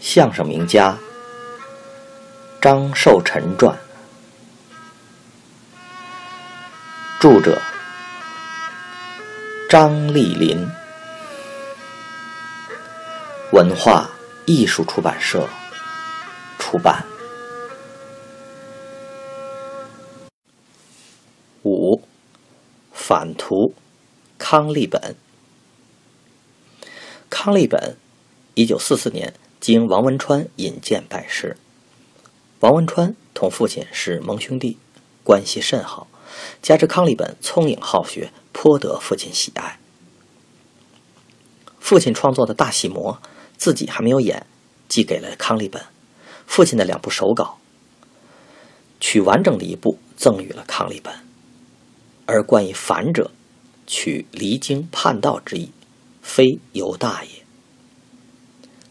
相声名家张寿臣传，著者张丽林，文化艺术出版社出版。五反图康利本，康利本，一九四四年。经王文川引荐拜师，王文川同父亲是盟兄弟，关系甚好。加之康利本聪颖好学，颇得父亲喜爱。父亲创作的大戏模，自己还没有演，寄给了康利本。父亲的两部手稿，取完整的一部赠予了康利本。而关于反者，取离经叛道之意，非犹大也。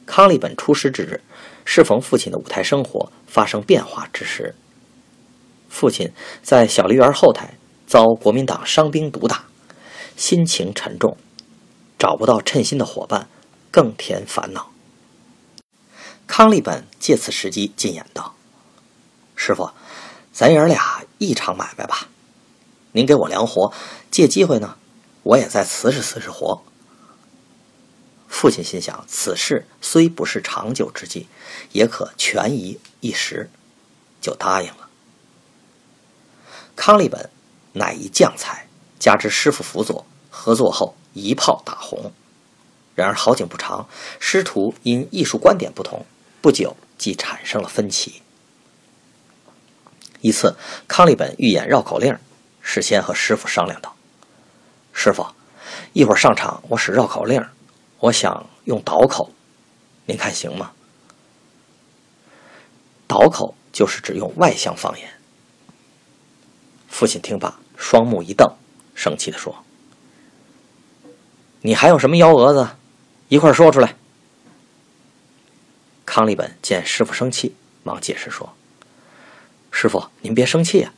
康利本出师之日，适逢父亲的舞台生活发生变化之时。父亲在小梨园后台遭国民党伤兵毒打，心情沉重，找不到称心的伙伴，更添烦恼。康利本借此时机进言道：“师傅，咱爷俩一场买卖吧。您给我量活，借机会呢，我也再辞实辞实活。”父亲心想，此事虽不是长久之计，也可权宜一时，就答应了。康利本乃一将才，加之师傅辅佐，合作后一炮打红。然而好景不长，师徒因艺术观点不同，不久即产生了分歧。一次，康利本欲演绕口令，事先和师傅商量道：“师傅，一会儿上场，我使绕口令。”我想用倒口，您看行吗？倒口就是指用外乡方言。父亲听罢，双目一瞪，生气的说：“你还有什么幺蛾子？一块说出来。”康利本见师傅生气，忙解释说：“师傅，您别生气呀，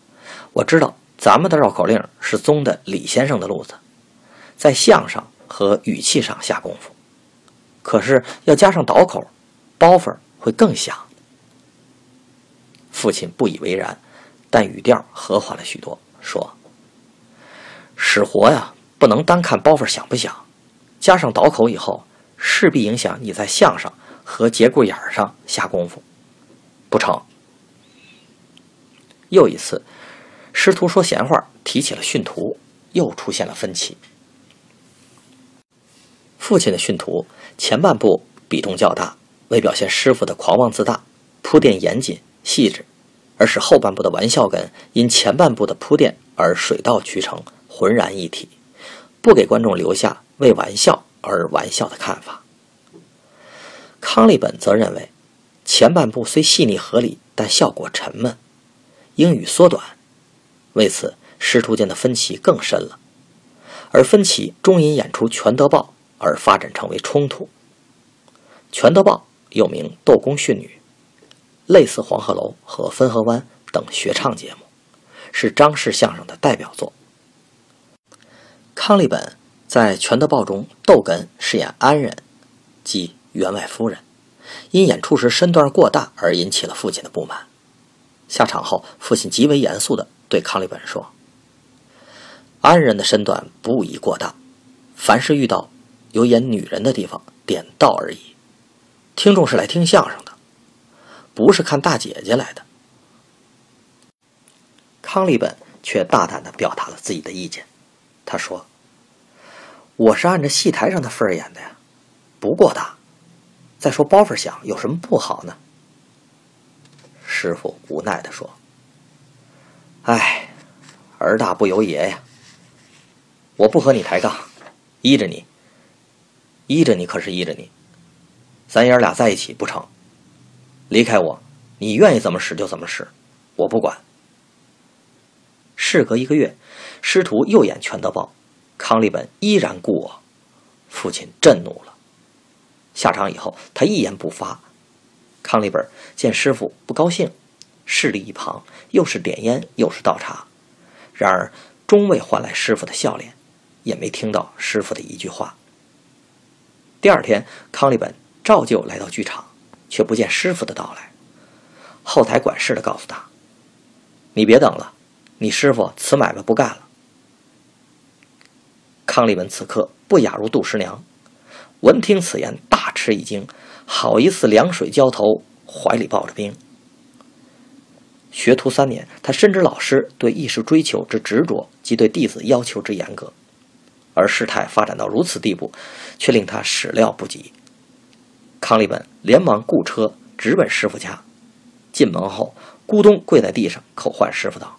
我知道咱们的绕口令是宗的李先生的路子，在相声。”和语气上下功夫，可是要加上倒口，包袱会更响。父亲不以为然，但语调和缓了许多，说：“使活呀，不能单看包袱响不响，加上倒口以后，势必影响你在相上和节骨眼上下功夫，不成。”又一次，师徒说闲话，提起了训徒，又出现了分歧。父亲的训徒前半部比重较大，为表现师傅的狂妄自大，铺垫严谨细致，而使后半部的玩笑梗因前半部的铺垫而水到渠成，浑然一体，不给观众留下为玩笑而玩笑的看法。康利本则认为，前半部虽细腻合理，但效果沉闷，应予缩短。为此，师徒间的分歧更深了，而分歧终因演出《全德报》。而发展成为冲突。全德报又名《斗公训女》，类似《黄鹤楼》和《汾河湾》等学唱节目，是张氏相声的代表作。康利本在全德报中，逗哏饰演安人，即员外夫人，因演出时身段过大而引起了父亲的不满。下场后，父亲极为严肃地对康利本说：“安人的身段不宜过大，凡是遇到。”有演女人的地方，点到而已。听众是来听相声的，不是看大姐姐来的。康利本却大胆的表达了自己的意见。他说：“我是按着戏台上的份儿演的呀，不过大。再说包袱响，有什么不好呢？”师傅无奈的说：“哎，儿大不由爷呀。我不和你抬杠，依着你。”依着你可是依着你，咱爷俩在一起不成？离开我，你愿意怎么使就怎么使，我不管。事隔一个月，师徒又演《全德报》，康利本依然故我，父亲震怒了。下场以后，他一言不发。康利本见师傅不高兴，势立一旁，又是点烟又是倒茶，然而终未换来师傅的笑脸，也没听到师傅的一句话。第二天，康利本照旧来到剧场，却不见师傅的到来。后台管事的告诉他：“你别等了，你师傅此买卖不干了。”康利文此刻不亚如杜十娘，闻听此言，大吃一惊，好一似凉水浇头，怀里抱着冰。学徒三年，他深知老师对艺术追求之执着及对弟子要求之严格，而事态发展到如此地步，却令他始料不及。康利本连忙雇车直奔师傅家，进门后咕咚跪在地上，叩唤师傅道：“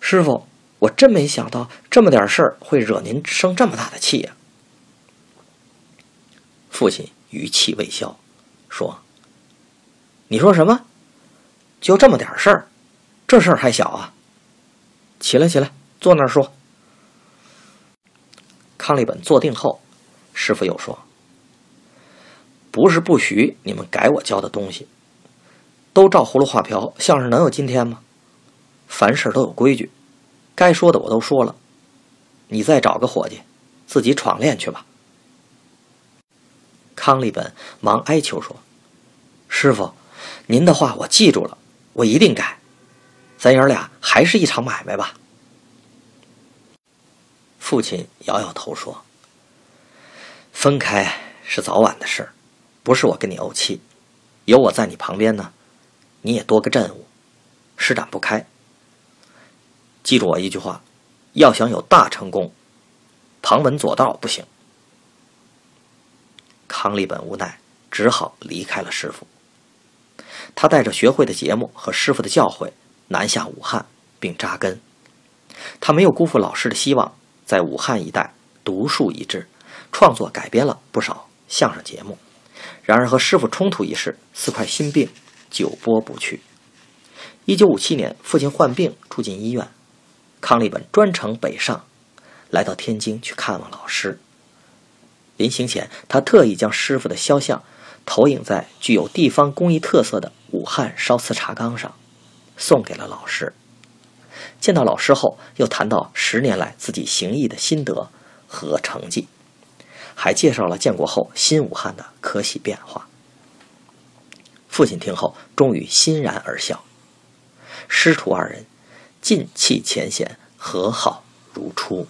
师傅。”我真没想到这么点事儿会惹您生这么大的气呀！父亲语气未消，说：“你说什么？就这么点事儿？这事儿还小啊！起来，起来，坐那儿说。”康利本坐定后，师傅又说：“不是不许你们改我教的东西，都照葫芦画瓢，相声能有今天吗？凡事都有规矩。”该说的我都说了，你再找个伙计，自己闯练去吧。康利本忙哀求说：“师傅，您的话我记住了，我一定改。咱爷俩还是一场买卖吧。”父亲摇摇头说：“分开是早晚的事，不是我跟你怄气。有我在你旁边呢，你也多个阵务，施展不开。”记住我一句话：要想有大成功，旁门左道不行。康利本无奈，只好离开了师傅。他带着学会的节目和师傅的教诲南下武汉，并扎根。他没有辜负老师的希望，在武汉一带独树一帜，创作改编了不少相声节目。然而和师傅冲突一事，四块心病，久拨不去。一九五七年，父亲患病住进医院。康利本专程北上，来到天津去看望老师。临行前，他特意将师傅的肖像投影在具有地方工艺特色的武汉烧瓷茶缸上，送给了老师。见到老师后，又谈到十年来自己行医的心得和成绩，还介绍了建国后新武汉的可喜变化。父亲听后，终于欣然而笑。师徒二人。尽弃前嫌，和好如初。